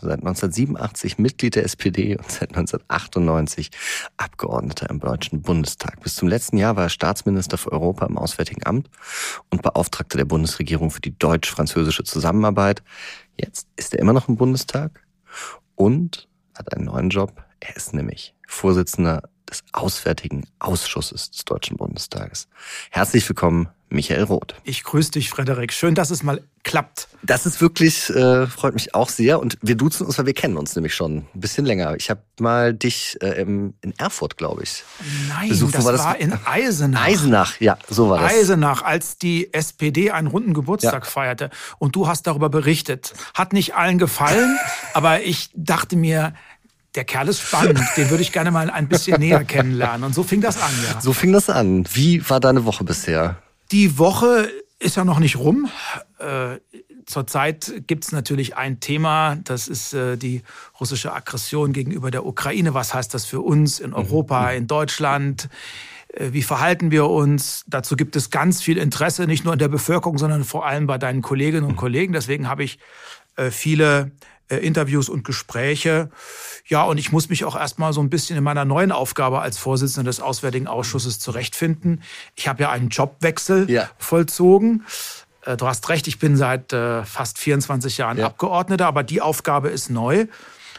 seit 1987 Mitglied der SPD und seit 1998 Abgeordneter im Deutschen Bundestag. Bis zum letzten Jahr war er Staatsminister für Europa im Auswärtigen Amt und Beauftragter der Bundesregierung für die deutsch-französische Zusammenarbeit. Jetzt ist er immer noch im Bundestag und hat einen neuen Job. Er ist nämlich Vorsitzender des Auswärtigen Ausschusses des Deutschen Bundestages. Herzlich willkommen, Michael Roth. Ich grüße dich, Frederik. Schön, dass es mal klappt. Das ist wirklich, äh, freut mich auch sehr. Und wir duzen uns, weil wir kennen uns nämlich schon ein bisschen länger. Ich habe mal dich äh, in Erfurt, glaube ich. Nein, besucht. das war, das war in Eisenach. Eisenach, ja, so war das. Eisenach, als die SPD einen runden Geburtstag ja. feierte. Und du hast darüber berichtet. Hat nicht allen gefallen, aber ich dachte mir, der Kerl ist spannend, den würde ich gerne mal ein bisschen näher kennenlernen. Und so fing das an, ja. So fing das an. Wie war deine Woche bisher? Die Woche ist ja noch nicht rum. Äh, zurzeit gibt es natürlich ein Thema, das ist äh, die russische Aggression gegenüber der Ukraine. Was heißt das für uns in mhm. Europa, in Deutschland? Äh, wie verhalten wir uns? Dazu gibt es ganz viel Interesse, nicht nur in der Bevölkerung, sondern vor allem bei deinen Kolleginnen und mhm. Kollegen. Deswegen habe ich viele Interviews und Gespräche. Ja, und ich muss mich auch erstmal so ein bisschen in meiner neuen Aufgabe als Vorsitzender des Auswärtigen Ausschusses zurechtfinden. Ich habe ja einen Jobwechsel ja. vollzogen. Äh, du hast recht, ich bin seit äh, fast 24 Jahren ja. Abgeordneter, aber die Aufgabe ist neu,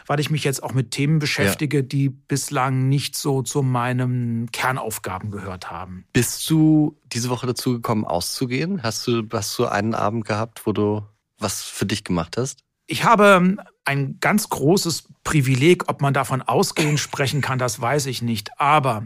weil ich mich jetzt auch mit Themen beschäftige, ja. die bislang nicht so zu meinen Kernaufgaben gehört haben. Bist du diese Woche dazu gekommen, auszugehen? Hast du, hast du einen Abend gehabt, wo du was für dich gemacht hast? Ich habe ein ganz großes Privileg, ob man davon ausgehen sprechen kann, das weiß ich nicht. Aber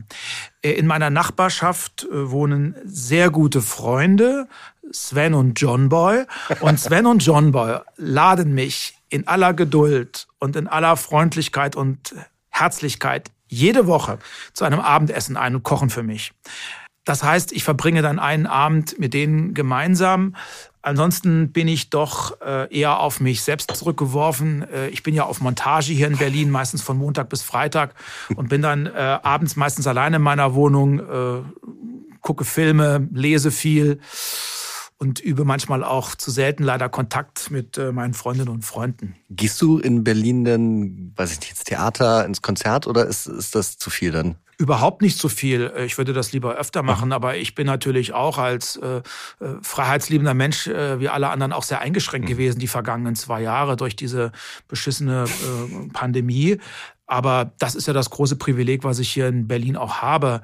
äh, in meiner Nachbarschaft äh, wohnen sehr gute Freunde, Sven und John Boy. Und Sven und John Boy laden mich in aller Geduld und in aller Freundlichkeit und Herzlichkeit jede Woche zu einem Abendessen ein und kochen für mich. Das heißt, ich verbringe dann einen Abend mit denen gemeinsam Ansonsten bin ich doch äh, eher auf mich selbst zurückgeworfen. Äh, ich bin ja auf Montage hier in Berlin, meistens von Montag bis Freitag und bin dann äh, abends meistens alleine in meiner Wohnung, gucke Filme, lese viel und übe manchmal auch zu selten leider Kontakt mit meinen Freundinnen und Freunden. Gehst du in Berlin denn, weiß ich nicht, ins Theater, ins Konzert oder ist, ist das zu viel dann? Überhaupt nicht so viel. Ich würde das lieber öfter machen, aber ich bin natürlich auch als äh, äh, freiheitsliebender Mensch äh, wie alle anderen auch sehr eingeschränkt mhm. gewesen die vergangenen zwei Jahre durch diese beschissene äh, Pandemie. Aber das ist ja das große Privileg, was ich hier in Berlin auch habe,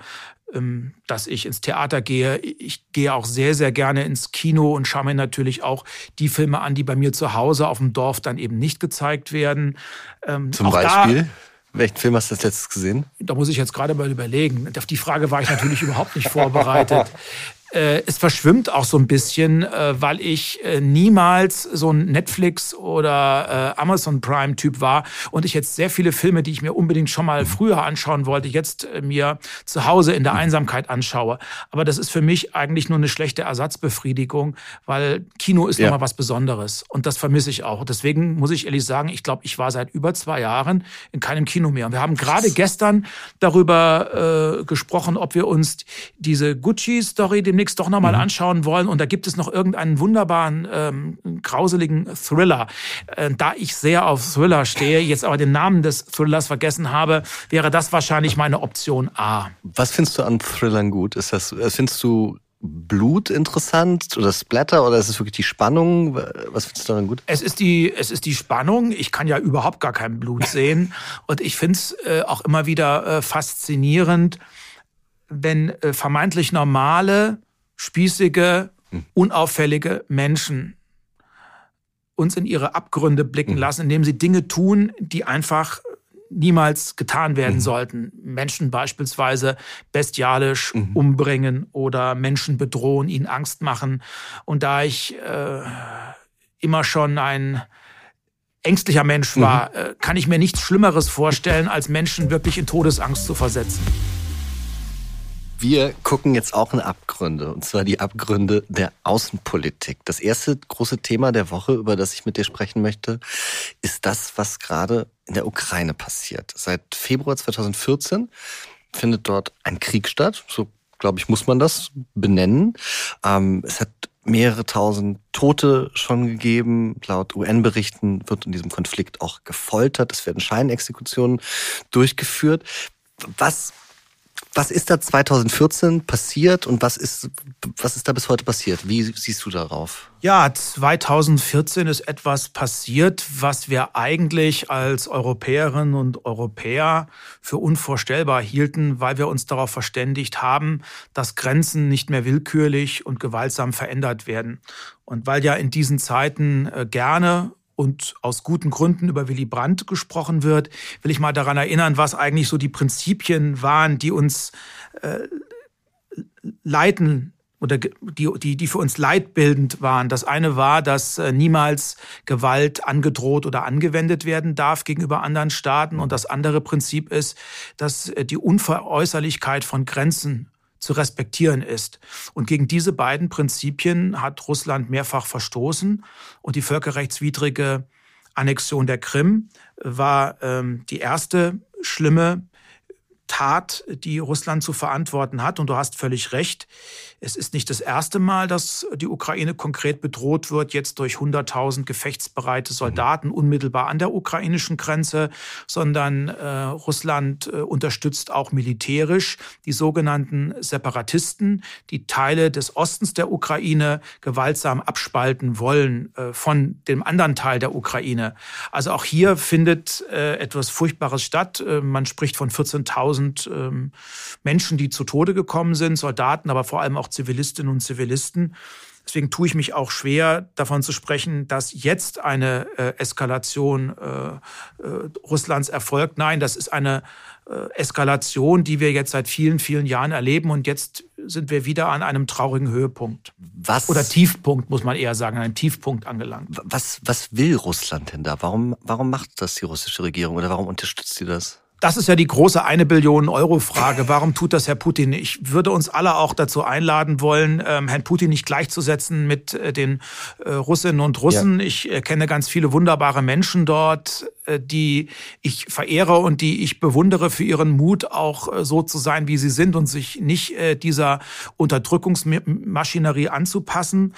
ähm, dass ich ins Theater gehe. Ich gehe auch sehr, sehr gerne ins Kino und schaue mir natürlich auch die Filme an, die bei mir zu Hause auf dem Dorf dann eben nicht gezeigt werden. Ähm, Zum Beispiel? Welchen Film hast du das letztes gesehen? Da muss ich jetzt gerade mal überlegen. Auf die Frage war ich natürlich überhaupt nicht vorbereitet. Äh, es verschwimmt auch so ein bisschen, äh, weil ich äh, niemals so ein Netflix oder äh, Amazon Prime Typ war und ich jetzt sehr viele Filme, die ich mir unbedingt schon mal früher anschauen wollte, jetzt äh, mir zu Hause in der Einsamkeit anschaue. Aber das ist für mich eigentlich nur eine schlechte Ersatzbefriedigung, weil Kino ist ja. nochmal was Besonderes und das vermisse ich auch. Deswegen muss ich ehrlich sagen, ich glaube, ich war seit über zwei Jahren in keinem Kino mehr. Und wir haben gerade gestern darüber gesprochen, ob wir uns diese Gucci-Story, dem demnächst doch nochmal mhm. anschauen wollen. Und da gibt es noch irgendeinen wunderbaren, ähm, grauseligen Thriller. Äh, da ich sehr auf Thriller stehe, jetzt aber den Namen des Thrillers vergessen habe, wäre das wahrscheinlich meine Option A. Was findest du an Thrillern gut? Ist das, äh, findest du Blut interessant oder Splatter oder ist es wirklich die Spannung? Was findest du daran gut? Es ist die, es ist die Spannung. Ich kann ja überhaupt gar kein Blut sehen. Und ich finde es äh, auch immer wieder äh, faszinierend, wenn äh, vermeintlich normale spießige, hm. unauffällige Menschen uns in ihre Abgründe blicken mhm. lassen, indem sie Dinge tun, die einfach niemals getan werden mhm. sollten. Menschen beispielsweise bestialisch mhm. umbringen oder Menschen bedrohen, ihnen Angst machen. Und da ich äh, immer schon ein ängstlicher Mensch war, mhm. äh, kann ich mir nichts Schlimmeres vorstellen, als Menschen wirklich in Todesangst zu versetzen. Wir gucken jetzt auch in Abgründe, und zwar die Abgründe der Außenpolitik. Das erste große Thema der Woche, über das ich mit dir sprechen möchte, ist das, was gerade in der Ukraine passiert. Seit Februar 2014 findet dort ein Krieg statt. So, glaube ich, muss man das benennen. Ähm, es hat mehrere tausend Tote schon gegeben. Laut UN-Berichten wird in diesem Konflikt auch gefoltert. Es werden Scheinexekutionen durchgeführt. Was was ist da 2014 passiert und was ist, was ist da bis heute passiert? Wie siehst du darauf? Ja, 2014 ist etwas passiert, was wir eigentlich als Europäerinnen und Europäer für unvorstellbar hielten, weil wir uns darauf verständigt haben, dass Grenzen nicht mehr willkürlich und gewaltsam verändert werden. Und weil ja in diesen Zeiten äh, gerne und aus guten Gründen über Willy Brandt gesprochen wird, will ich mal daran erinnern, was eigentlich so die Prinzipien waren, die uns äh, leiten oder die, die, die für uns leitbildend waren. Das eine war, dass äh, niemals Gewalt angedroht oder angewendet werden darf gegenüber anderen Staaten. Und das andere Prinzip ist, dass äh, die Unveräußerlichkeit von Grenzen zu respektieren ist. Und gegen diese beiden Prinzipien hat Russland mehrfach verstoßen und die völkerrechtswidrige Annexion der Krim war ähm, die erste schlimme Tat, die Russland zu verantworten hat. Und du hast völlig recht. Es ist nicht das erste Mal, dass die Ukraine konkret bedroht wird, jetzt durch 100.000 gefechtsbereite Soldaten unmittelbar an der ukrainischen Grenze, sondern äh, Russland äh, unterstützt auch militärisch die sogenannten Separatisten, die Teile des Ostens der Ukraine gewaltsam abspalten wollen äh, von dem anderen Teil der Ukraine. Also auch hier findet äh, etwas Furchtbares statt. Äh, man spricht von 14.000 ähm, Menschen, die zu Tode gekommen sind, Soldaten, aber vor allem auch auch Zivilistinnen und Zivilisten. Deswegen tue ich mich auch schwer, davon zu sprechen, dass jetzt eine äh, Eskalation äh, äh, Russlands erfolgt. Nein, das ist eine äh, Eskalation, die wir jetzt seit vielen, vielen Jahren erleben. Und jetzt sind wir wieder an einem traurigen Höhepunkt. Was? Oder Tiefpunkt, muss man eher sagen, an einem Tiefpunkt angelangt. Was, was will Russland denn da? Warum, warum macht das die russische Regierung oder warum unterstützt sie das? Das ist ja die große eine Billion Euro Frage. Warum tut das Herr Putin? Ich würde uns alle auch dazu einladen wollen, ähm, Herrn Putin nicht gleichzusetzen mit äh, den äh, Russinnen und Russen. Ja. Ich äh, kenne ganz viele wunderbare Menschen dort, die ich verehre und die ich bewundere für ihren Mut, auch so zu sein, wie sie sind und sich nicht dieser Unterdrückungsmaschinerie anzupassen.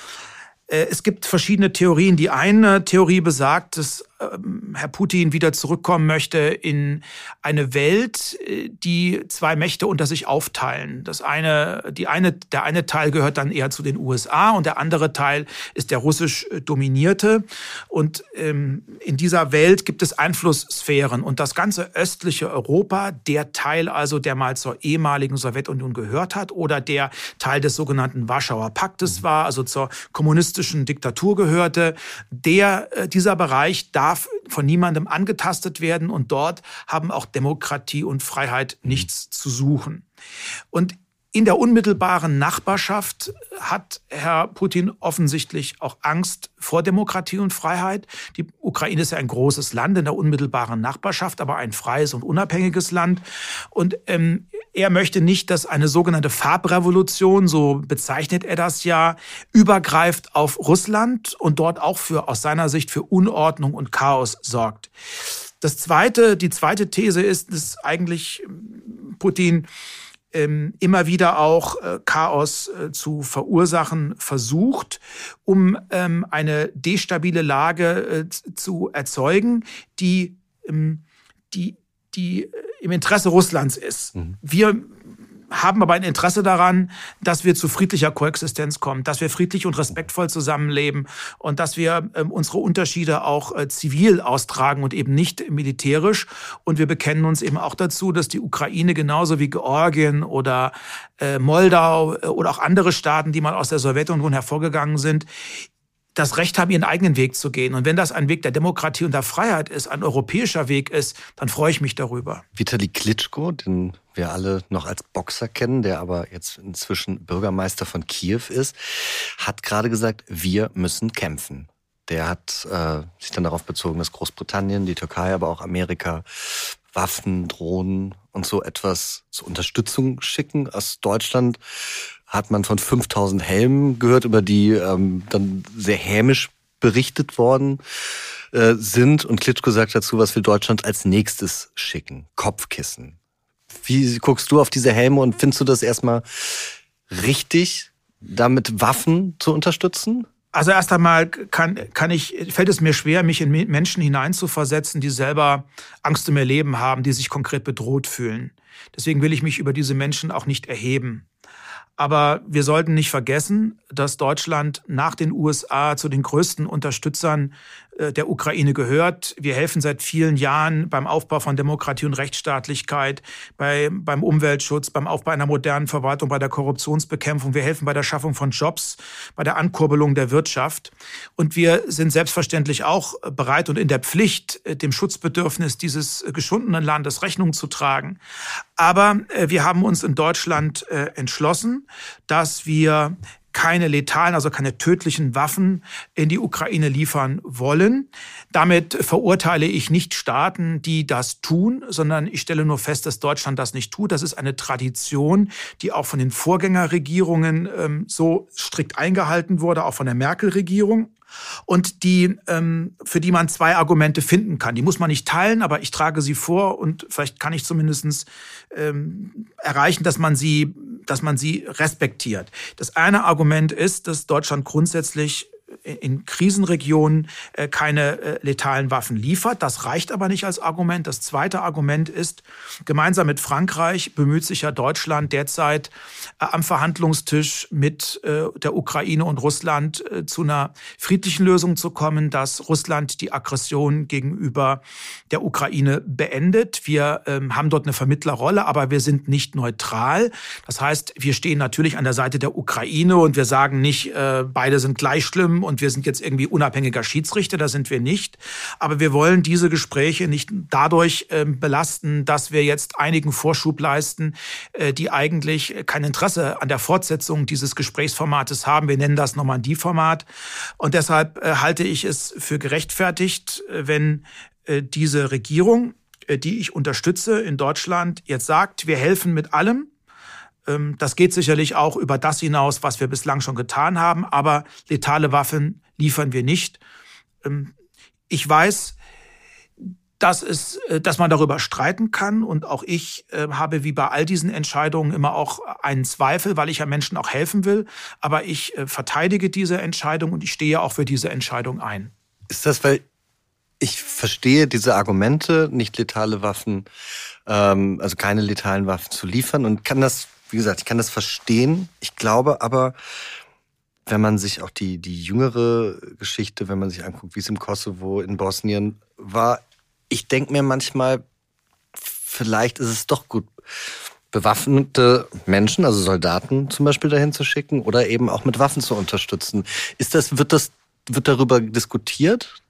Es gibt verschiedene Theorien. Die eine Theorie besagt, dass ähm, Herr Putin wieder zurückkommen möchte in eine Welt, äh, die zwei Mächte unter sich aufteilen. Das eine, die eine, der eine Teil gehört dann eher zu den USA und der andere Teil ist der russisch äh, dominierte. Und ähm, in dieser Welt gibt es Einflusssphären und das ganze östliche Europa, der Teil also, der mal zur ehemaligen Sowjetunion gehört hat oder der Teil des sogenannten Warschauer Paktes war, also zur kommunistischen Diktatur gehörte, der äh, dieser Bereich da darf von niemandem angetastet werden und dort haben auch Demokratie und Freiheit nichts zu suchen. Und in der unmittelbaren Nachbarschaft hat Herr Putin offensichtlich auch Angst vor Demokratie und Freiheit. Die Ukraine ist ja ein großes Land in der unmittelbaren Nachbarschaft, aber ein freies und unabhängiges Land. Und ähm, er möchte nicht, dass eine sogenannte Farbrevolution, so bezeichnet er das ja, übergreift auf Russland und dort auch für aus seiner Sicht für Unordnung und Chaos sorgt. Das zweite, die zweite These ist, dass eigentlich Putin ähm, immer wieder auch äh, Chaos äh, zu verursachen versucht, um ähm, eine destabile Lage äh, zu erzeugen, die, ähm, die, die äh, im Interesse Russlands ist. Mhm. Wir haben aber ein Interesse daran, dass wir zu friedlicher Koexistenz kommen, dass wir friedlich und respektvoll zusammenleben und dass wir ähm, unsere Unterschiede auch äh, zivil austragen und eben nicht militärisch. Und wir bekennen uns eben auch dazu, dass die Ukraine genauso wie Georgien oder äh, Moldau äh, oder auch andere Staaten, die mal aus der Sowjetunion hervorgegangen sind, das Recht haben, ihren eigenen Weg zu gehen. Und wenn das ein Weg der Demokratie und der Freiheit ist, ein europäischer Weg ist, dann freue ich mich darüber. Vitali Klitschko, den wir alle noch als Boxer kennen, der aber jetzt inzwischen Bürgermeister von Kiew ist, hat gerade gesagt, wir müssen kämpfen. Der hat äh, sich dann darauf bezogen, dass Großbritannien, die Türkei, aber auch Amerika Waffen, Drohnen und so etwas zur Unterstützung schicken. Aus Deutschland hat man von 5000 Helmen gehört, über die ähm, dann sehr hämisch berichtet worden äh, sind. Und Klitschko sagt dazu, was will Deutschland als nächstes schicken? Kopfkissen. Wie guckst du auf diese Helme und findest du das erstmal richtig, damit Waffen zu unterstützen? Also erst einmal kann, kann ich, fällt es mir schwer, mich in Menschen hineinzuversetzen, die selber Angst um ihr Leben haben, die sich konkret bedroht fühlen. Deswegen will ich mich über diese Menschen auch nicht erheben. Aber wir sollten nicht vergessen, dass Deutschland nach den USA zu den größten Unterstützern der Ukraine gehört. Wir helfen seit vielen Jahren beim Aufbau von Demokratie und Rechtsstaatlichkeit, bei, beim Umweltschutz, beim Aufbau einer modernen Verwaltung, bei der Korruptionsbekämpfung. Wir helfen bei der Schaffung von Jobs, bei der Ankurbelung der Wirtschaft. Und wir sind selbstverständlich auch bereit und in der Pflicht, äh, dem Schutzbedürfnis dieses geschundenen Landes Rechnung zu tragen. Aber äh, wir haben uns in Deutschland entschlossen, dass wir keine letalen, also keine tödlichen Waffen in die Ukraine liefern wollen. Damit verurteile ich nicht Staaten, die das tun, sondern ich stelle nur fest, dass Deutschland das nicht tut. Das ist eine Tradition, die auch von den Vorgängerregierungen ähm, so strikt eingehalten wurde, auch von der Merkel-Regierung und die, ähm, für die man zwei Argumente finden kann. Die muss man nicht teilen, aber ich trage sie vor und vielleicht kann ich zumindest ähm, erreichen, dass man sie, dass man sie respektiert. Das eine Argument ist, dass Deutschland grundsätzlich in Krisenregionen äh, keine äh, letalen Waffen liefert. Das reicht aber nicht als Argument. Das zweite Argument ist, gemeinsam mit Frankreich bemüht sich ja Deutschland derzeit äh, am Verhandlungstisch mit der Ukraine und Russland zu einer friedlichen Lösung zu kommen, dass Russland die Aggression gegenüber der Ukraine beendet. Wir ähm, haben dort eine Vermittlerrolle, aber wir sind nicht neutral. Das heißt, wir stehen natürlich an der Seite der Ukraine und wir sagen nicht, beide sind gleich schlimm und wir sind jetzt irgendwie unabhängiger Schiedsrichter, da sind wir nicht. Aber wir wollen diese Gespräche nicht dadurch äh, belasten, dass wir jetzt einigen Vorschub leisten, äh, die eigentlich kein Interesse an der Fortsetzung dieses Gesprächsformates haben. Wir nennen das Normandie-Format. Und deshalb äh, halte ich es für gerechtfertigt, äh, wenn diese Regierung, die ich unterstütze in Deutschland, jetzt sagt, wir helfen mit allem, ähm, das geht sicherlich auch über das hinaus, was wir bislang schon getan haben, aber letale Waffen liefern wir nicht. Ähm, ich weiß, dass, es, äh, dass man darüber streiten kann. Und auch ich äh, habe wie bei all diesen Entscheidungen immer auch einen Zweifel, weil ich ja Menschen auch helfen will. Aber ich äh, verteidige diese Entscheidung und ich stehe auch für diese Entscheidung ein. Ist das, weil ich verstehe diese Argumente, nicht letale Waffen, ähm, also keine letalen Waffen zu liefern und kann das wie gesagt, ich kann das verstehen. Ich glaube aber, wenn man sich auch die, die jüngere Geschichte, wenn man sich anguckt, wie es im Kosovo, in Bosnien war, ich denke mir manchmal, vielleicht ist es doch gut, bewaffnete Menschen, also Soldaten zum Beispiel dahin zu schicken oder eben auch mit Waffen zu unterstützen. Ist das, wird das, wird darüber diskutiert,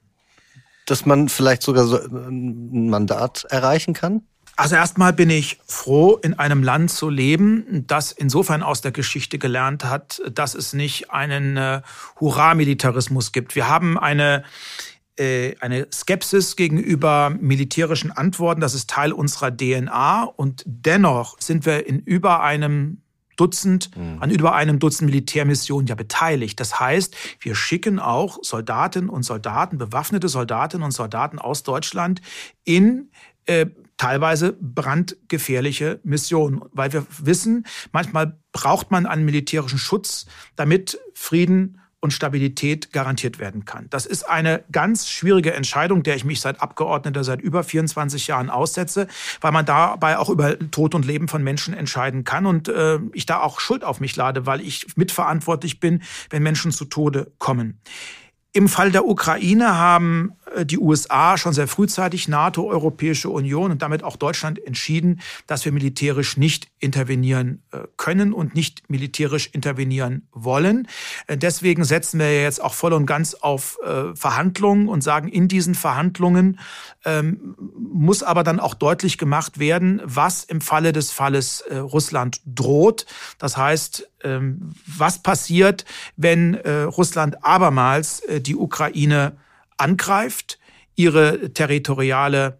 dass man vielleicht sogar so ein Mandat erreichen kann? Also erstmal bin ich froh, in einem Land zu leben, das insofern aus der Geschichte gelernt hat, dass es nicht einen äh, Hurra-Militarismus gibt. Wir haben eine äh, eine Skepsis gegenüber militärischen Antworten, das ist Teil unserer DNA und dennoch sind wir in über einem Dutzend, mhm. an über einem Dutzend Militärmissionen ja beteiligt. Das heißt, wir schicken auch Soldatinnen und Soldaten, bewaffnete Soldatinnen und Soldaten aus Deutschland in äh, teilweise brandgefährliche Missionen, weil wir wissen, manchmal braucht man einen militärischen Schutz, damit Frieden und Stabilität garantiert werden kann. Das ist eine ganz schwierige Entscheidung, der ich mich seit Abgeordneter seit über 24 Jahren aussetze, weil man dabei auch über Tod und Leben von Menschen entscheiden kann und äh, ich da auch Schuld auf mich lade, weil ich mitverantwortlich bin, wenn Menschen zu Tode kommen. Im Fall der Ukraine haben die USA schon sehr frühzeitig NATO, Europäische Union und damit auch Deutschland entschieden, dass wir militärisch nicht intervenieren äh, können und nicht militärisch intervenieren wollen. Äh, deswegen setzen wir jetzt auch voll und ganz auf Verhandlungen und sagen, in diesen Verhandlungen ähm, muss aber dann auch deutlich gemacht werden, was im Falle des Falles Russland droht. Das heißt, ähm, was passiert, wenn Russland abermals die Ukraine angreift, ihre territoriale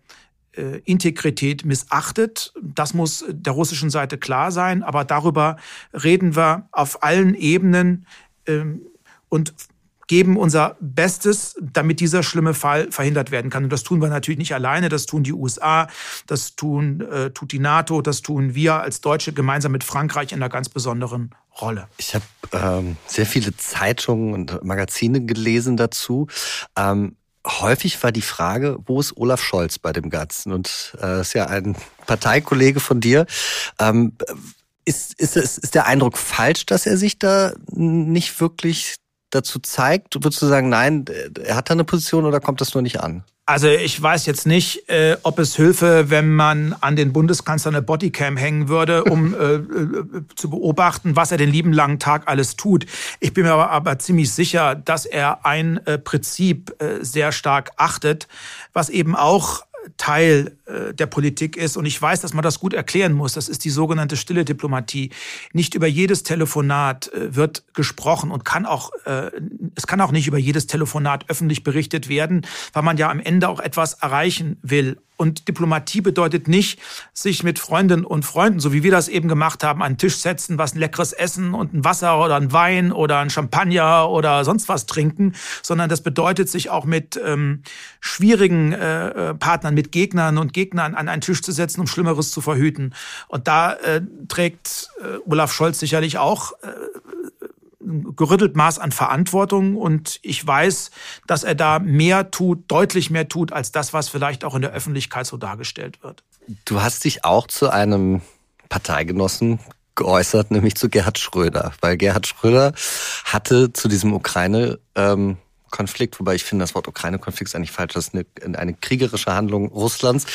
äh, Integrität missachtet. Das muss der russischen Seite klar sein. Aber darüber reden wir auf allen Ebenen ähm, und geben unser Bestes, damit dieser schlimme Fall verhindert werden kann. Und das tun wir natürlich nicht alleine, das tun die USA, das tun, äh, tut die NATO, das tun wir als Deutsche gemeinsam mit Frankreich in einer ganz besonderen Rolle. Ich habe ähm, sehr viele Zeitungen und Magazine gelesen dazu. Ähm, häufig war die Frage, wo ist Olaf Scholz bei dem Ganzen? Und äh, ist ja ein Parteikollege von dir. Ähm, ist, ist, ist der Eindruck falsch, dass er sich da nicht wirklich dazu zeigt? Würdest du sagen, nein, er hat da eine Position oder kommt das nur nicht an? Also ich weiß jetzt nicht, äh, ob es Hilfe, wenn man an den Bundeskanzler eine Bodycam hängen würde, um äh, äh, zu beobachten, was er den lieben langen Tag alles tut. Ich bin mir aber, aber ziemlich sicher, dass er ein äh, Prinzip äh, sehr stark achtet, was eben auch Teil äh, der Politik ist. Und ich weiß, dass man das gut erklären muss. Das ist die sogenannte stille Diplomatie. Nicht über jedes Telefonat äh, wird gesprochen und kann auch, äh, es kann auch nicht über jedes Telefonat öffentlich berichtet werden, weil man ja am Ende auch etwas erreichen will. Und Diplomatie bedeutet nicht, sich mit Freundinnen und Freunden, so wie wir das eben gemacht haben, an den Tisch setzen, was ein leckeres Essen und ein Wasser oder ein Wein oder ein Champagner oder sonst was trinken, sondern das bedeutet, sich auch mit ähm, schwierigen äh, äh Partnern, mit Gegnern und Gegnern an einen Tisch zu setzen, um Schlimmeres zu verhüten. Und da äh, trägt äh, Olaf Scholz sicherlich auch äh, gerüttelt Maß an Verantwortung und ich weiß, dass er da mehr tut, deutlich mehr tut, als das, was vielleicht auch in der Öffentlichkeit so dargestellt wird. Du hast dich auch zu einem Parteigenossen geäußert, nämlich zu Gerhard Schröder, weil Gerhard Schröder hatte zu diesem Ukraine ähm, Konflikt, wobei ich finde, das Wort Ukraine-Konflikt ist eigentlich falsch. Das ist eine, eine kriegerische Handlung Russlands,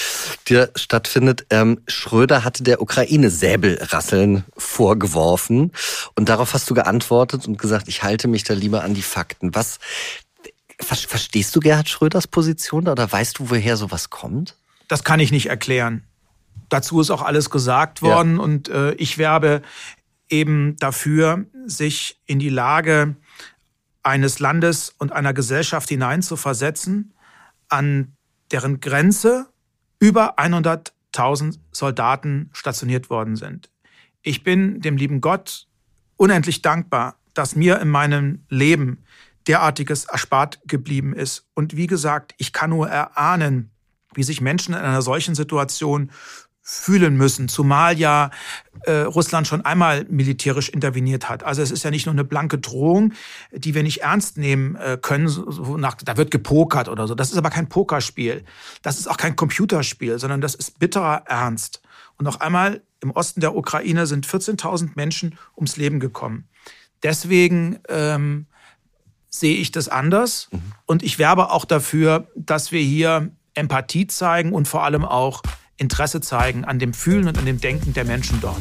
die stattfindet. Ähm, Schröder hatte der Ukraine Säbelrasseln vorgeworfen und darauf hast du geantwortet und gesagt, ich halte mich da lieber an die Fakten. Was verstehst du Gerhard Schröders Position da oder weißt du, woher sowas kommt? Das kann ich nicht erklären. Dazu ist auch alles gesagt worden ja. und äh, ich werbe eben dafür, sich in die Lage eines Landes und einer Gesellschaft hineinzuversetzen, an deren Grenze über 100.000 Soldaten stationiert worden sind. Ich bin dem lieben Gott unendlich dankbar, dass mir in meinem Leben derartiges erspart geblieben ist. Und wie gesagt, ich kann nur erahnen, wie sich Menschen in einer solchen Situation fühlen müssen, zumal ja äh, Russland schon einmal militärisch interveniert hat. Also es ist ja nicht nur eine blanke Drohung, die wir nicht ernst nehmen äh, können. So nach, da wird gepokert oder so. Das ist aber kein Pokerspiel. Das ist auch kein Computerspiel, sondern das ist bitterer Ernst. Und noch einmal, im Osten der Ukraine sind 14.000 Menschen ums Leben gekommen. Deswegen ähm, sehe ich das anders. Mhm. Und ich werbe auch dafür, dass wir hier Empathie zeigen und vor allem auch Interesse zeigen an dem Fühlen und an dem Denken der Menschen dort.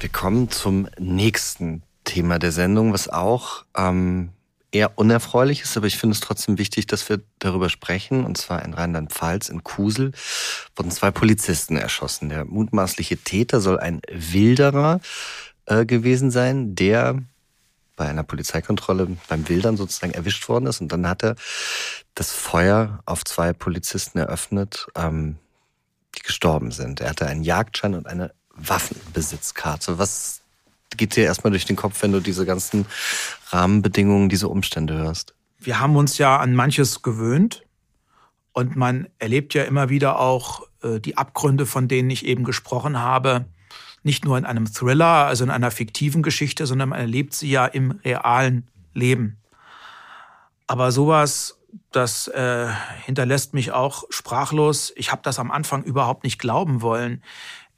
Wir kommen zum nächsten Thema der Sendung, was auch ähm, eher unerfreulich ist, aber ich finde es trotzdem wichtig, dass wir darüber sprechen. Und zwar in Rheinland-Pfalz, in Kusel, wurden zwei Polizisten erschossen. Der mutmaßliche Täter soll ein Wilderer äh, gewesen sein, der bei einer Polizeikontrolle beim Wildern sozusagen erwischt worden ist. Und dann hat er das Feuer auf zwei Polizisten eröffnet, ähm, die gestorben sind. Er hatte einen Jagdschein und eine Waffenbesitzkarte. Was geht dir erstmal durch den Kopf, wenn du diese ganzen Rahmenbedingungen, diese Umstände hörst? Wir haben uns ja an manches gewöhnt und man erlebt ja immer wieder auch äh, die Abgründe, von denen ich eben gesprochen habe nicht nur in einem Thriller, also in einer fiktiven Geschichte, sondern man erlebt sie ja im realen Leben. Aber sowas, das äh, hinterlässt mich auch sprachlos. Ich habe das am Anfang überhaupt nicht glauben wollen,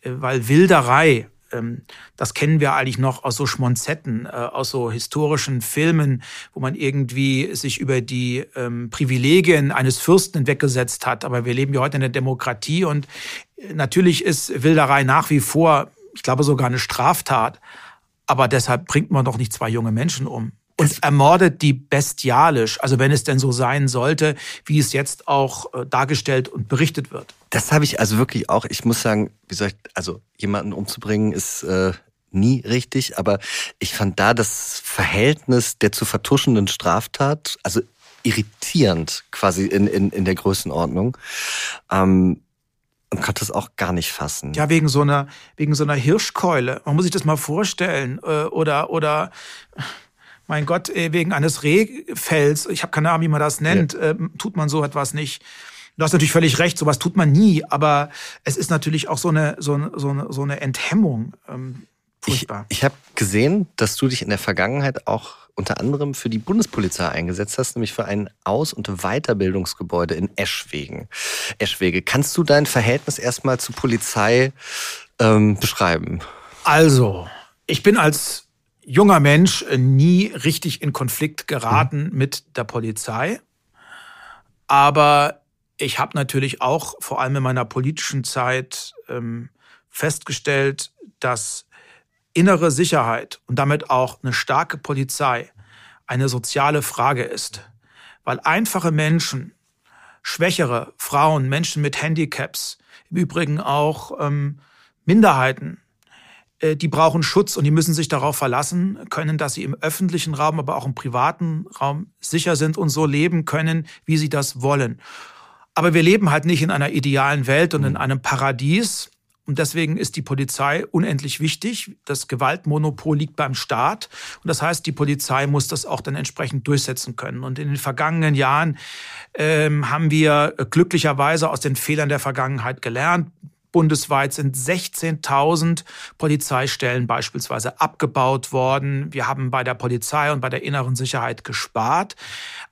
äh, weil Wilderei, ähm, das kennen wir eigentlich noch aus so Schmonzetten, äh, aus so historischen Filmen, wo man irgendwie sich über die ähm, Privilegien eines Fürsten hinweggesetzt hat. Aber wir leben ja heute in der Demokratie und äh, natürlich ist Wilderei nach wie vor ich glaube sogar eine Straftat. Aber deshalb bringt man doch nicht zwei junge Menschen um und ermordet die bestialisch, also wenn es denn so sein sollte, wie es jetzt auch äh, dargestellt und berichtet wird. Das habe ich also wirklich auch, ich muss sagen, wie soll ich, also jemanden umzubringen ist äh, nie richtig, aber ich fand da das Verhältnis der zu vertuschenden Straftat, also irritierend quasi in, in, in der Größenordnung. Ähm, und konnte es auch gar nicht fassen. Ja, wegen so einer, wegen so einer Hirschkeule. Man muss sich das mal vorstellen. Äh, oder, oder, mein Gott, äh, wegen eines Rehfells, ich habe keine Ahnung, wie man das nennt, ja. äh, tut man so etwas nicht. Du hast natürlich völlig recht, sowas tut man nie, aber es ist natürlich auch so eine, so eine, so eine, so eine Enthemmung. Furchtbar. Ich, ich habe gesehen, dass du dich in der Vergangenheit auch unter anderem für die Bundespolizei eingesetzt hast, nämlich für ein Aus- und Weiterbildungsgebäude in Eschwegen. Eschwege, kannst du dein Verhältnis erstmal zur Polizei ähm, beschreiben? Also, ich bin als junger Mensch nie richtig in Konflikt geraten mhm. mit der Polizei. Aber ich habe natürlich auch vor allem in meiner politischen Zeit ähm, festgestellt, dass innere Sicherheit und damit auch eine starke Polizei eine soziale Frage ist. Weil einfache Menschen, schwächere Frauen, Menschen mit Handicaps, im Übrigen auch ähm, Minderheiten, äh, die brauchen Schutz und die müssen sich darauf verlassen können, dass sie im öffentlichen Raum, aber auch im privaten Raum sicher sind und so leben können, wie sie das wollen. Aber wir leben halt nicht in einer idealen Welt und in mhm. einem Paradies, und deswegen ist die Polizei unendlich wichtig. Das Gewaltmonopol liegt beim Staat. Und das heißt, die Polizei muss das auch dann entsprechend durchsetzen können. Und in den vergangenen Jahren ähm, haben wir glücklicherweise aus den Fehlern der Vergangenheit gelernt. Bundesweit sind 16.000 Polizeistellen beispielsweise abgebaut worden. Wir haben bei der Polizei und bei der inneren Sicherheit gespart.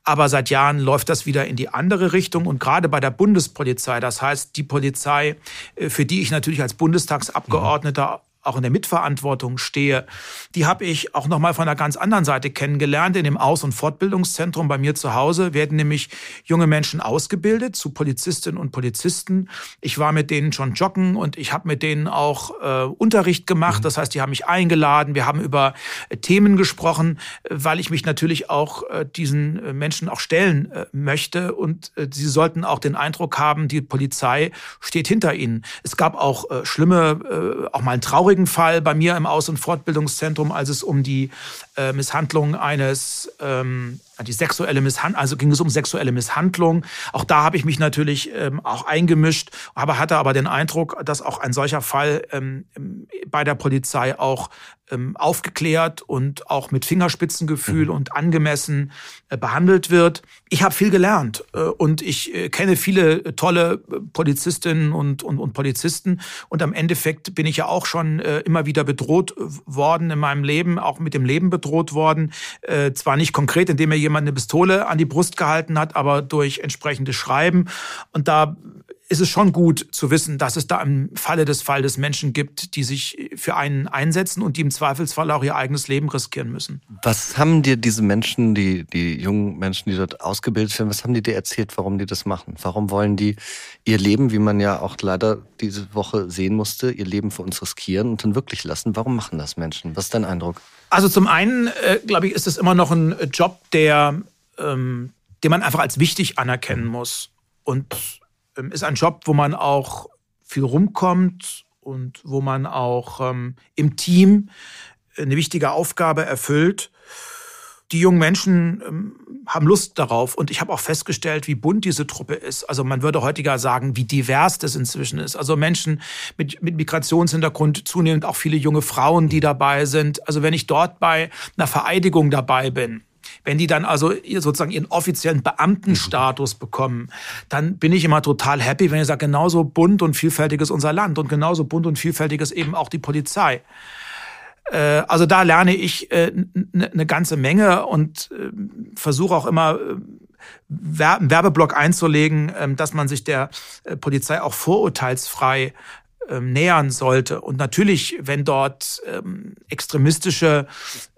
Aber seit Jahren läuft das wieder in die andere Richtung. Und gerade bei der Bundespolizei, das heißt die Polizei, äh, für die ich natürlich als Bundestagsabgeordneter auch in der Mitverantwortung stehe, die habe ich auch noch mal von einer ganz anderen Seite kennengelernt. In dem Aus- und Fortbildungszentrum bei mir zu Hause werden nämlich junge Menschen ausgebildet zu Polizistinnen und Polizisten. Ich war mit denen schon joggen und ich habe mit denen auch äh, Unterricht gemacht. Mhm. Das heißt, die haben mich eingeladen. Wir haben über äh, Themen gesprochen, weil ich mich natürlich auch äh, diesen äh, Menschen auch stellen äh, möchte und äh, sie sollten auch den Eindruck haben, die Polizei steht hinter ihnen. Es gab auch schlimme, auch mal ein trauriges traurigen Fall bei mir im Aus- und Fortbildungszentrum, als es um die äh, Misshandlung eines, ähm, die sexuelle Misshandlung, also ging es um sexuelle Misshandlung. Auch da habe ich mich natürlich ähm, auch eingemischt, aber hatte aber den Eindruck, dass auch ein solcher Fall ähm, bei der Polizei auch ähm, aufgeklärt und auch mit Fingerspitzengefühl mhm. und angemessen äh, behandelt wird. Ich habe viel gelernt äh, und ich äh, kenne viele tolle Polizistinnen und, und, und Polizisten und am Endeffekt bin ich ja auch schon immer wieder bedroht worden in meinem Leben, auch mit dem Leben bedroht worden. Zwar nicht konkret, indem mir jemand eine Pistole an die Brust gehalten hat, aber durch entsprechendes Schreiben. Und da ist es schon gut zu wissen, dass es da im Falle des Falles Menschen gibt, die sich für einen einsetzen und die im Zweifelsfall auch ihr eigenes Leben riskieren müssen. Was haben dir diese Menschen, die, die jungen Menschen, die dort ausgebildet werden, was haben die dir erzählt, warum die das machen? Warum wollen die ihr Leben, wie man ja auch leider diese Woche sehen musste, ihr Leben für uns riskieren und dann wirklich lassen? Warum machen das Menschen? Was ist dein Eindruck? Also zum einen, äh, glaube ich, ist es immer noch ein Job, der, ähm, den man einfach als wichtig anerkennen muss. Und ähm, ist ein Job, wo man auch viel rumkommt und wo man auch ähm, im Team eine wichtige Aufgabe erfüllt. Die jungen Menschen ähm, haben Lust darauf und ich habe auch festgestellt, wie bunt diese Truppe ist. Also man würde heutiger sagen, wie divers das inzwischen ist. Also Menschen mit, mit Migrationshintergrund, zunehmend auch viele junge Frauen, die dabei sind. Also wenn ich dort bei einer Vereidigung dabei bin, wenn die dann also sozusagen ihren offiziellen Beamtenstatus bekommen, dann bin ich immer total happy, wenn ich sage, genauso bunt und vielfältig ist unser Land und genauso bunt und vielfältig ist eben auch die Polizei. Äh, also da lerne ich eine äh, ganze Menge und äh, versuche auch immer einen Werbeblock einzulegen, ähm, dass man sich der Polizei auch vorurteilsfrei ähm, nähern sollte. Und natürlich, wenn dort ähm, extremistische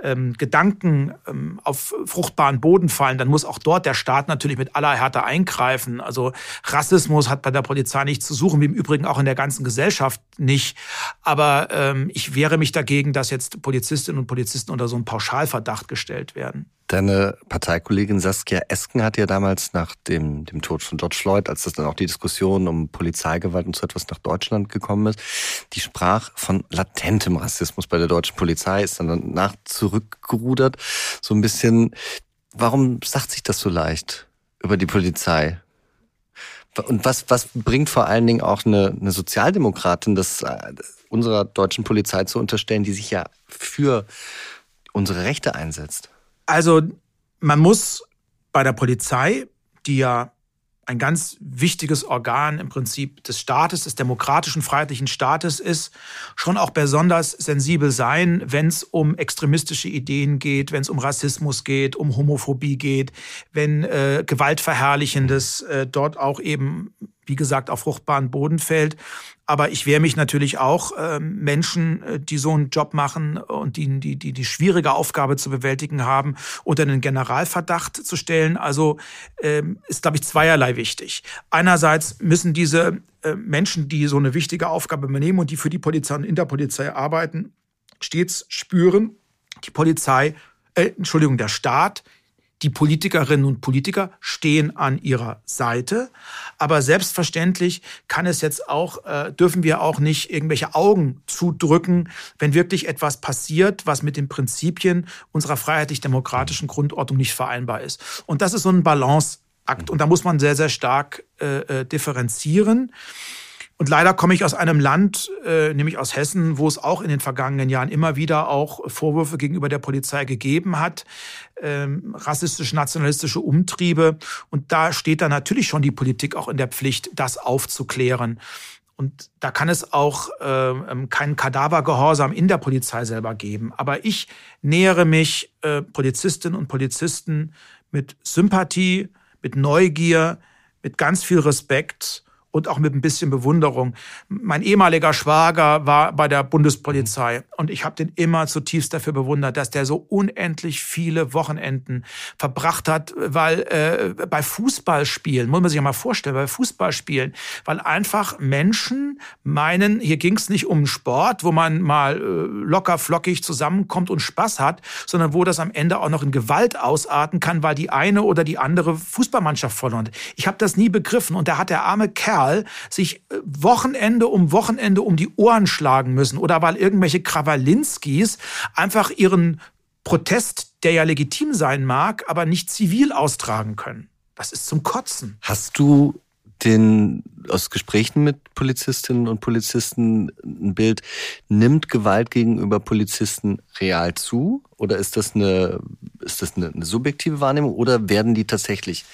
ähm, Gedanken ähm, auf fruchtbaren Boden fallen, dann muss auch dort der Staat natürlich mit aller Härte eingreifen. Also Rassismus hat bei der Polizei nichts zu suchen, wie im Übrigen auch in der ganzen Gesellschaft nicht. Aber ähm, ich wehre mich dagegen, dass jetzt Polizistinnen und Polizisten unter so einen Pauschalverdacht gestellt werden. Deine Parteikollegin Saskia Esken hat ja damals nach dem, dem Tod von George Floyd, als das dann auch die Diskussion um Polizeigewalt und so etwas nach Deutschland gekommen ist, die sprach von latentem Rassismus bei der deutschen Polizei, ist dann danach zurückgerudert. So ein bisschen warum sagt sich das so leicht über die Polizei? Und was, was bringt vor allen Dingen auch eine, eine Sozialdemokratin, das äh, unserer deutschen Polizei zu unterstellen, die sich ja für unsere Rechte einsetzt? Also man muss bei der Polizei, die ja ein ganz wichtiges Organ im Prinzip des Staates, des demokratischen, freiheitlichen Staates ist, schon auch besonders sensibel sein, wenn es um extremistische Ideen geht, wenn es um Rassismus geht, um Homophobie geht, wenn äh, Gewaltverherrlichendes äh, dort auch eben wie gesagt, auf fruchtbaren Boden fällt. Aber ich wehre mich natürlich auch äh, Menschen, äh, die so einen Job machen und die, die, die die schwierige Aufgabe zu bewältigen haben, unter einen Generalverdacht zu stellen. Also ähm, ist, glaube ich, zweierlei wichtig. Einerseits müssen diese äh, Menschen, die so eine wichtige Aufgabe übernehmen und die für die Polizei und in der Polizei arbeiten, stets spüren, die Polizei, äh, Entschuldigung, der Staat die Politikerinnen und Politiker stehen an ihrer Seite. Aber selbstverständlich kann es jetzt auch, äh, dürfen wir auch nicht irgendwelche Augen zudrücken, wenn wirklich etwas passiert, was mit den Prinzipien unserer freiheitlich-demokratischen Grundordnung nicht vereinbar ist. Und das ist so ein Balanceakt. Und da muss man sehr, sehr stark äh, äh differenzieren. Und leider komme ich aus einem Land, äh, nämlich aus Hessen, wo es auch in den vergangenen Jahren immer wieder auch Vorwürfe gegenüber der Polizei gegeben hat, ähm, rassistisch-nationalistische Umtriebe. Und da steht dann natürlich schon die Politik auch in der Pflicht, das aufzuklären. Und da kann es auch äh, keinen Kadavergehorsam in der Polizei selber geben. Aber ich nähere mich äh, Polizistinnen und Polizisten mit Sympathie, mit Neugier, mit ganz viel Respekt und auch mit ein bisschen Bewunderung. Mein ehemaliger Schwager war bei der Bundespolizei und ich habe den immer zutiefst dafür bewundert, dass der so unendlich viele Wochenenden verbracht hat, weil äh, bei Fußballspielen, muss man sich ja mal vorstellen, bei Fußballspielen, weil einfach Menschen meinen, hier ging es nicht um Sport, wo man mal äh, locker flockig zusammenkommt und Spaß hat, sondern wo das am Ende auch noch in Gewalt ausarten kann, weil die eine oder die andere Fußballmannschaft verloren hat. Ich habe das nie begriffen und da hat der arme Kerl Kerl sich äh, Wochenende um Wochenende um die Ohren schlagen müssen oder weil irgendwelche Krawalinskis einfach ihren Protest, der ja legitim sein mag, aber nicht zivil austragen können. Das ist zum Kotzen. Hast du den aus Gesprächen mit Polizistinnen und Polizisten ein Bild, nimmt Gewalt gegenüber Polizisten real zu? Oder ist das eine, ist das eine, eine subjektive Wahrnehmung? Oder werden die tatsächlich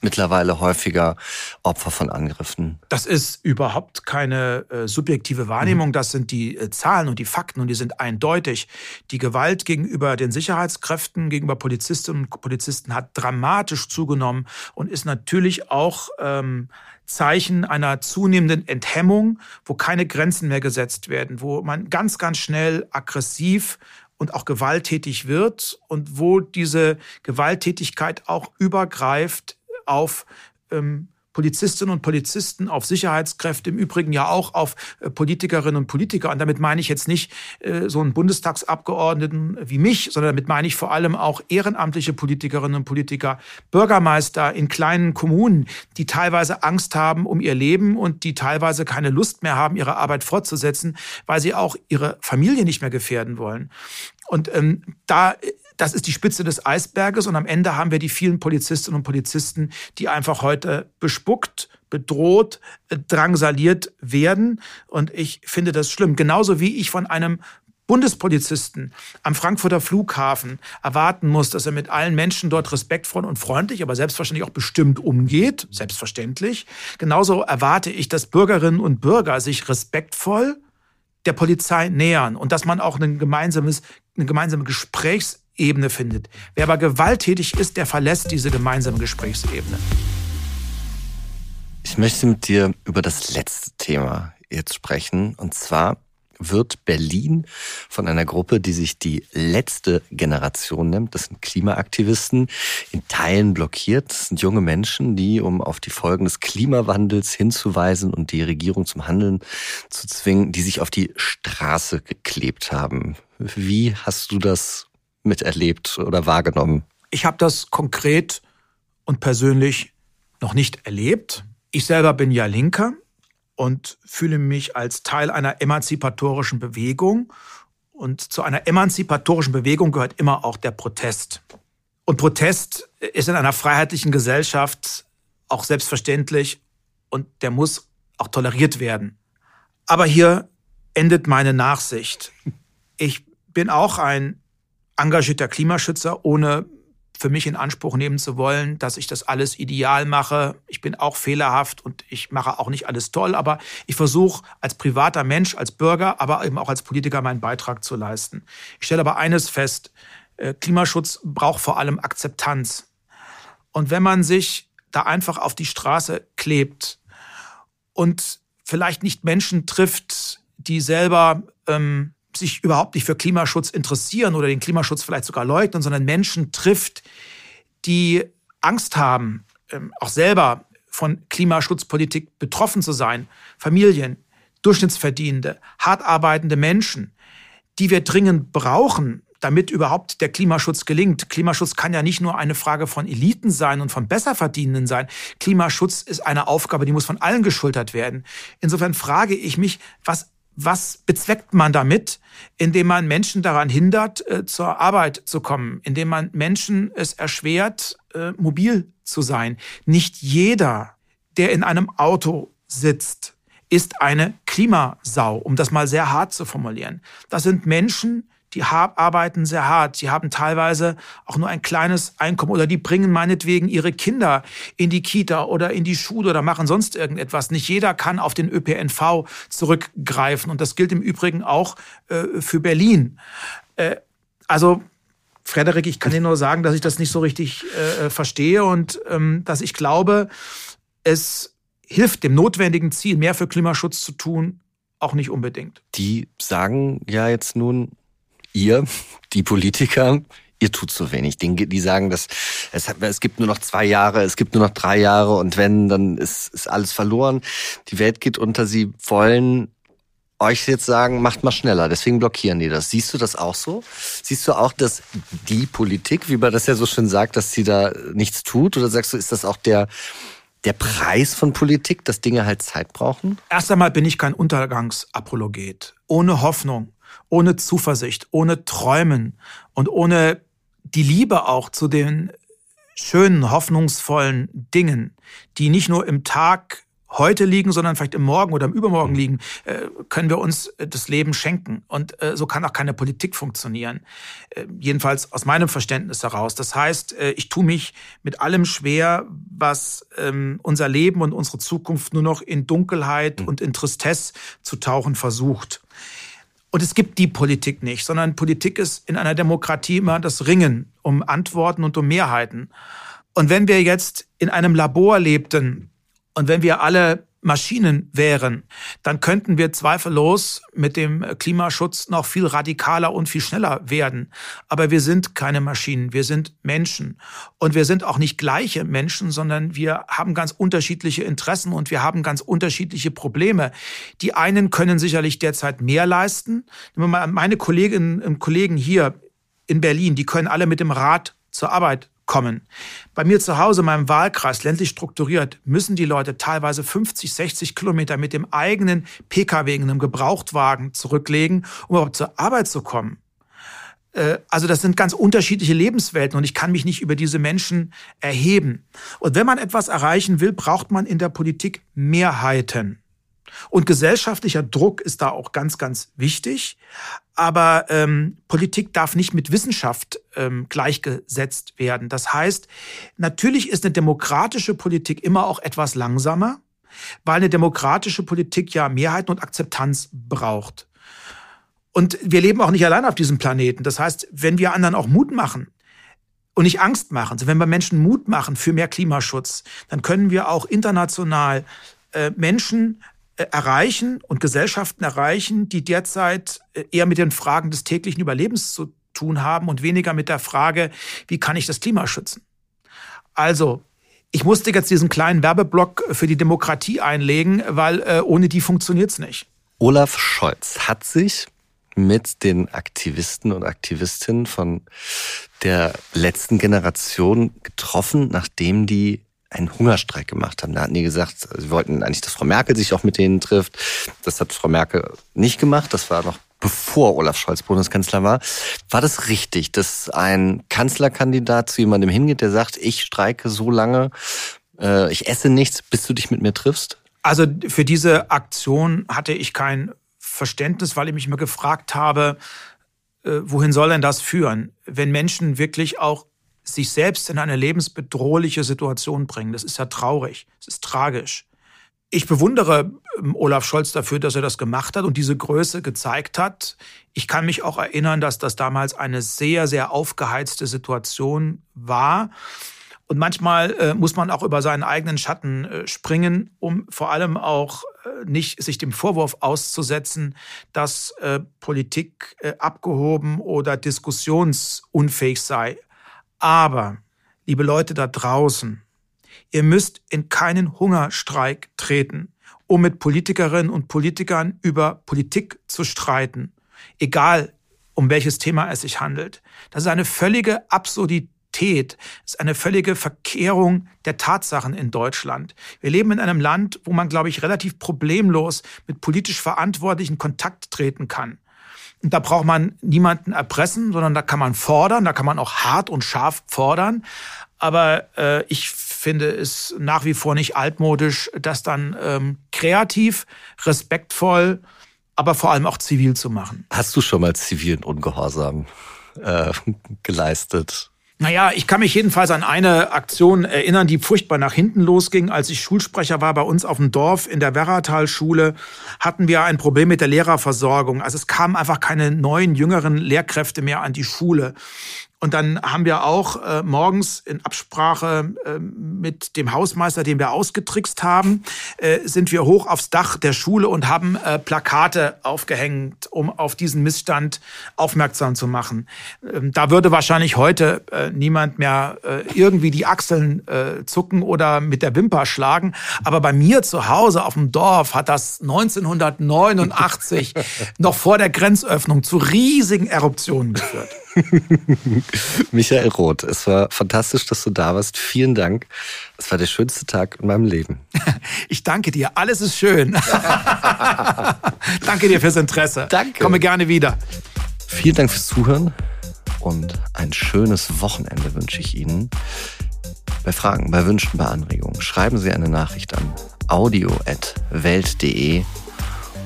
mittlerweile häufiger Opfer von Angriffen? Das ist überhaupt keine äh, subjektive Wahrnehmung. Mhm. Das sind die äh, Zahlen und die Fakten und die sind eindeutig. Die Gewalt gegenüber den Sicherheitskräften, gegenüber Polizistinnen und Polizisten hat dramatisch zugenommen und ist natürlich auch ähm, Zeichen einer zunehmenden Enthemmung, wo keine Grenzen mehr gesetzt werden, wo man ganz, ganz schnell aggressiv und auch gewalttätig wird und wo diese Gewalttätigkeit auch übergreift auf ähm, Polizistinnen und Polizisten, auf Sicherheitskräfte, im Übrigen ja auch auf äh, Politikerinnen und Politiker. Und damit meine ich jetzt nicht äh, so einen Bundestagsabgeordneten wie mich, sondern damit meine ich vor allem auch ehrenamtliche Politikerinnen und Politiker, Bürgermeister in kleinen Kommunen, die teilweise Angst haben um ihr Leben und die teilweise keine Lust mehr haben, ihre Arbeit fortzusetzen, weil sie auch ihre Familie nicht mehr gefährden wollen. Und ähm, da das ist die Spitze des Eisberges und am Ende haben wir die vielen Polizistinnen und Polizisten, die einfach heute bespuckt, bedroht, äh, drangsaliert werden. Und ich finde das schlimm. Genauso wie ich von einem Bundespolizisten am Frankfurter Flughafen erwarten muss, dass er mit allen Menschen dort respektvoll und freundlich, aber selbstverständlich auch bestimmt umgeht, selbstverständlich. Genauso erwarte ich, dass Bürgerinnen und Bürger sich respektvoll der Polizei nähern und dass man auch ein gemeinsames, eine gemeinsame Gesprächs Ebene findet. Wer aber gewalttätig ist, der verlässt diese gemeinsame Gesprächsebene. Ich möchte mit dir über das letzte Thema jetzt sprechen. Und zwar wird Berlin von einer Gruppe, die sich die letzte Generation nennt, das sind Klimaaktivisten, in Teilen blockiert. Das sind junge Menschen, die, um auf die Folgen des Klimawandels hinzuweisen und die Regierung zum Handeln zu zwingen, die sich auf die Straße geklebt haben. Wie hast du das miterlebt oder wahrgenommen? Ich habe das konkret und persönlich noch nicht erlebt. Ich selber bin ja Linker und fühle mich als Teil einer emanzipatorischen Bewegung. Und zu einer emanzipatorischen Bewegung gehört immer auch der Protest. Und Protest ist in einer freiheitlichen Gesellschaft auch selbstverständlich und der muss auch toleriert werden. Aber hier endet meine Nachsicht. Ich bin auch ein engagierter Klimaschützer, ohne für mich in Anspruch nehmen zu wollen, dass ich das alles ideal mache. Ich bin auch fehlerhaft und ich mache auch nicht alles toll, aber ich versuche als privater Mensch, als Bürger, aber eben auch als Politiker meinen Beitrag zu leisten. Ich stelle aber eines fest, äh, Klimaschutz braucht vor allem Akzeptanz. Und wenn man sich da einfach auf die Straße klebt und vielleicht nicht Menschen trifft, die selber ähm, sich überhaupt nicht für Klimaschutz interessieren oder den Klimaschutz vielleicht sogar leugnen, sondern Menschen trifft, die Angst haben, ähm, auch selber von Klimaschutzpolitik betroffen zu sein. Familien, Durchschnittsverdienende, hart arbeitende Menschen, die wir dringend brauchen, damit überhaupt der Klimaschutz gelingt. Klimaschutz kann ja nicht nur eine Frage von Eliten sein und von Besserverdienenden sein. Klimaschutz ist eine Aufgabe, die muss von allen geschultert werden. Insofern frage ich mich, was was bezweckt man damit, indem man Menschen daran hindert, äh, zur Arbeit zu kommen, indem man Menschen es erschwert, äh, mobil zu sein. Nicht jeder, der in einem Auto sitzt, ist eine Klimasau, um das mal sehr hart zu formulieren. Das sind Menschen, die arbeiten sehr hart. Die haben teilweise auch nur ein kleines Einkommen oder die bringen meinetwegen ihre Kinder in die Kita oder in die Schule oder machen sonst irgendetwas. Nicht jeder kann auf den ÖPNV zurückgreifen. Und das gilt im Übrigen auch äh, für Berlin. Äh, also, Frederik, ich kann dir nur sagen, dass ich das nicht so richtig äh, verstehe und ähm, dass ich glaube, es hilft dem notwendigen Ziel, mehr für Klimaschutz zu tun, auch nicht unbedingt. Die sagen ja jetzt nun, ihr, die Politiker, ihr tut so wenig. Die, die sagen, dass es, es gibt nur noch zwei Jahre, es gibt nur noch drei Jahre und wenn, dann ist, ist alles verloren. Die Welt geht unter. Sie wollen euch jetzt sagen, macht mal schneller. Deswegen blockieren die das. Siehst du das auch so? Siehst du auch, dass die Politik, wie man das ja so schön sagt, dass sie da nichts tut? Oder sagst du, ist das auch der, der Preis von Politik, dass Dinge halt Zeit brauchen? Erst einmal bin ich kein Untergangsapologet. Ohne Hoffnung ohne Zuversicht, ohne Träumen und ohne die Liebe auch zu den schönen, hoffnungsvollen Dingen, die nicht nur im Tag heute liegen, sondern vielleicht im Morgen oder im Übermorgen liegen, äh, können wir uns das Leben schenken. Und äh, so kann auch keine Politik funktionieren. Äh, jedenfalls aus meinem Verständnis heraus. Das heißt, ich tue mich mit allem schwer, was ähm, unser Leben und unsere Zukunft nur noch in Dunkelheit mhm. und in Tristesse zu tauchen versucht. Und es gibt die Politik nicht, sondern Politik ist in einer Demokratie immer das Ringen um Antworten und um Mehrheiten. Und wenn wir jetzt in einem Labor lebten und wenn wir alle Maschinen wären, dann könnten wir zweifellos mit dem Klimaschutz noch viel radikaler und viel schneller werden. Aber wir sind keine Maschinen, wir sind Menschen. Und wir sind auch nicht gleiche Menschen, sondern wir haben ganz unterschiedliche Interessen und wir haben ganz unterschiedliche Probleme. Die einen können sicherlich derzeit mehr leisten. Meine Kolleginnen und Kollegen hier in Berlin, die können alle mit dem Rad zur Arbeit kommen. Bei mir zu Hause, in meinem Wahlkreis, ländlich strukturiert, müssen die Leute teilweise 50, 60 Kilometer mit dem eigenen Pkw in einem Gebrauchtwagen zurücklegen, um überhaupt zur Arbeit zu kommen. Äh, also das sind ganz unterschiedliche Lebenswelten und ich kann mich nicht über diese Menschen erheben. Und wenn man etwas erreichen will, braucht man in der Politik Mehrheiten. Und gesellschaftlicher Druck ist da auch ganz, ganz wichtig. Aber ähm, Politik darf nicht mit Wissenschaft ähm, gleichgesetzt werden. Das heißt, natürlich ist eine demokratische Politik immer auch etwas langsamer, weil eine demokratische Politik ja Mehrheiten und Akzeptanz braucht. Und wir leben auch nicht allein auf diesem Planeten. Das heißt, wenn wir anderen auch Mut machen, und nicht Angst machen. Also wenn wir Menschen Mut machen für mehr Klimaschutz, dann können wir auch international äh, Menschen erreichen und Gesellschaften erreichen, die derzeit äh, eher mit den Fragen des täglichen Überlebens zu tun haben und weniger mit der Frage, wie kann ich das Klima schützen? Also, ich musste jetzt diesen kleinen Werbeblock für die Demokratie einlegen, weil äh, ohne die funktioniert's nicht. Olaf Scholz hat sich mit den Aktivisten und Aktivistinnen von der letzten Generation getroffen, nachdem die einen Hungerstreik gemacht haben. Da hatten die gesagt, sie wollten eigentlich, dass Frau Merkel sich auch mit denen trifft. Das hat Frau Merkel nicht gemacht. Das war noch bevor Olaf Scholz Bundeskanzler war. War das richtig, dass ein Kanzlerkandidat zu jemandem hingeht, der sagt, ich streike so lange, äh, ich esse nichts, bis du dich mit mir triffst? Also für diese Aktion hatte ich kein Verständnis, weil ich mich immer gefragt habe, äh, wohin soll denn das führen, wenn Menschen wirklich auch sich selbst in eine lebensbedrohliche Situation bringen. Das ist ja traurig, es ist tragisch. Ich bewundere ähm, Olaf Scholz dafür, dass er das gemacht hat und diese Größe gezeigt hat. Ich kann mich auch erinnern, dass das damals eine sehr, sehr aufgeheizte Situation war. Und manchmal äh, muss man auch über seinen eigenen Schatten äh, springen, um vor allem auch äh, nicht sich dem Vorwurf auszusetzen, dass äh, Politik äh, abgehoben oder diskussionsunfähig sei. Aber, liebe Leute da draußen, ihr müsst in keinen Hungerstreik treten, um mit Politikerinnen und Politikern über Politik zu streiten, egal um welches Thema es sich handelt. Das ist eine völlige Absurdität, das ist eine völlige Verkehrung der Tatsachen in Deutschland. Wir leben in einem Land, wo man, glaube ich, relativ problemlos mit politisch Verantwortlichen Kontakt treten kann. Und da braucht man niemanden erpressen, sondern da kann man fordern, da kann man auch hart und scharf fordern. Aber äh, ich finde es nach wie vor nicht altmodisch, das dann ähm, kreativ, respektvoll, aber vor allem auch zivil zu machen. Hast du schon mal zivilen Ungehorsam äh, geleistet? Naja, ich kann mich jedenfalls an eine Aktion erinnern, die furchtbar nach hinten losging. Als ich Schulsprecher war bei uns auf dem Dorf in der Werratal-Schule, hatten wir ein Problem mit der Lehrerversorgung. Also es kamen einfach keine neuen, jüngeren Lehrkräfte mehr an die Schule. Und dann haben wir auch äh, morgens in Absprache äh, mit dem Hausmeister, den wir ausgetrickst haben, äh, sind wir hoch aufs Dach der Schule und haben äh, Plakate aufgehängt, um auf diesen Missstand aufmerksam zu machen. Ähm, da würde wahrscheinlich heute äh, niemand mehr äh, irgendwie die Achseln äh, zucken oder mit der Wimper schlagen. Aber bei mir zu Hause auf dem Dorf hat das 1989 noch vor der Grenzöffnung zu riesigen Eruptionen geführt. Michael Roth, es war fantastisch, dass du da warst. Vielen Dank. Es war der schönste Tag in meinem Leben. Ich danke dir. Alles ist schön. danke dir fürs Interesse. Danke. Komme gerne wieder. Vielen Dank fürs Zuhören und ein schönes Wochenende wünsche ich Ihnen. Bei Fragen, bei Wünschen, bei Anregungen schreiben Sie eine Nachricht an audio.welt.de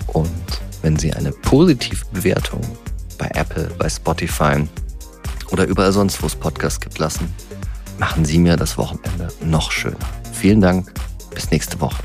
und wenn Sie eine positive Bewertung bei Apple, bei Spotify oder überall sonst, wo es Podcasts gibt, lassen, machen Sie mir das Wochenende noch schöner. Vielen Dank, bis nächste Woche.